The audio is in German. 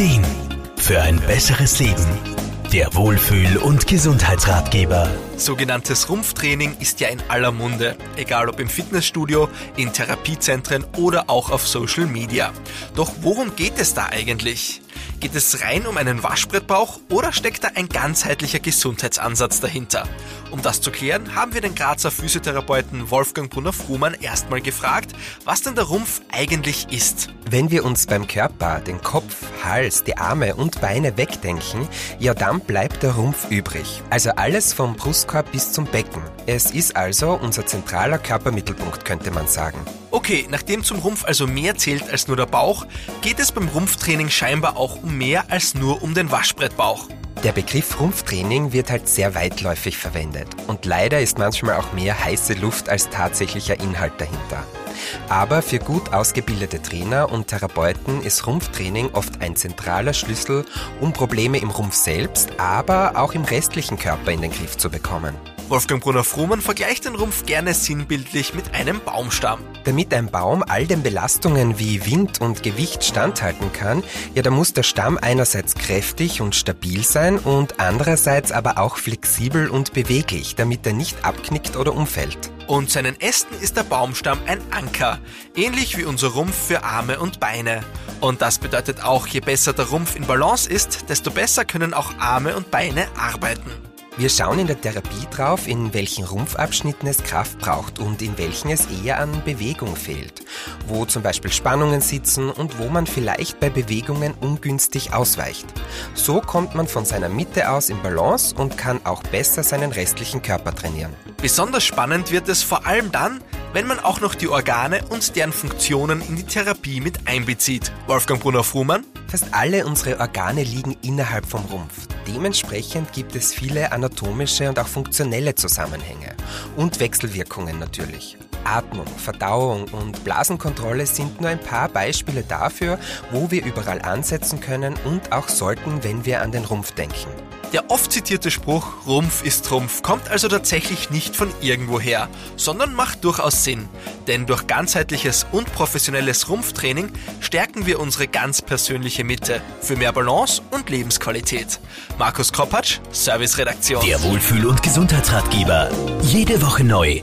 Ideen für ein besseres Leben. Der Wohlfühl- und Gesundheitsratgeber. Sogenanntes Rumpftraining ist ja in aller Munde, egal ob im Fitnessstudio, in Therapiezentren oder auch auf Social Media. Doch worum geht es da eigentlich? Geht es rein um einen Waschbrettbauch oder steckt da ein ganzheitlicher Gesundheitsansatz dahinter? Um das zu klären, haben wir den Grazer Physiotherapeuten Wolfgang Brunner-Frumann erstmal gefragt, was denn der Rumpf eigentlich ist. Wenn wir uns beim Körper den Kopf, Hals, die Arme und Beine wegdenken, ja dann bleibt der Rumpf übrig. Also alles vom Brustkorb bis zum Becken. Es ist also unser zentraler Körpermittelpunkt, könnte man sagen. Okay, nachdem zum Rumpf also mehr zählt als nur der Bauch, geht es beim Rumpftraining scheinbar auch um mehr als nur um den Waschbrettbauch. Der Begriff Rumpftraining wird halt sehr weitläufig verwendet und leider ist manchmal auch mehr heiße Luft als tatsächlicher Inhalt dahinter. Aber für gut ausgebildete Trainer und Therapeuten ist Rumpftraining oft ein zentraler Schlüssel, um Probleme im Rumpf selbst, aber auch im restlichen Körper in den Griff zu bekommen. Wolfgang Brunner-Frumann vergleicht den Rumpf gerne sinnbildlich mit einem Baumstamm. Damit ein Baum all den Belastungen wie Wind und Gewicht standhalten kann, ja, da muss der Stamm einerseits kräftig und stabil sein und andererseits aber auch flexibel und beweglich, damit er nicht abknickt oder umfällt. Und seinen Ästen ist der Baumstamm ein Anker, ähnlich wie unser Rumpf für Arme und Beine. Und das bedeutet auch, je besser der Rumpf in Balance ist, desto besser können auch Arme und Beine arbeiten. Wir schauen in der Therapie drauf, in welchen Rumpfabschnitten es Kraft braucht und in welchen es eher an Bewegung fehlt, wo zum Beispiel Spannungen sitzen und wo man vielleicht bei Bewegungen ungünstig ausweicht. So kommt man von seiner Mitte aus in Balance und kann auch besser seinen restlichen Körper trainieren. Besonders spannend wird es vor allem dann, wenn man auch noch die Organe und deren Funktionen in die Therapie mit einbezieht. Wolfgang Brunner-Frumann? Fast alle unsere Organe liegen innerhalb vom Rumpf. Dementsprechend gibt es viele anatomische und auch funktionelle Zusammenhänge und Wechselwirkungen natürlich. Atmung, Verdauung und Blasenkontrolle sind nur ein paar Beispiele dafür, wo wir überall ansetzen können und auch sollten, wenn wir an den Rumpf denken. Der oft zitierte Spruch Rumpf ist Trumpf kommt also tatsächlich nicht von irgendwoher, sondern macht durchaus Sinn. Denn durch ganzheitliches und professionelles Rumpftraining stärken wir unsere ganz persönliche Mitte für mehr Balance und Lebensqualität. Markus Kropatsch, Serviceredaktion. Der Wohlfühl- und Gesundheitsratgeber. Jede Woche neu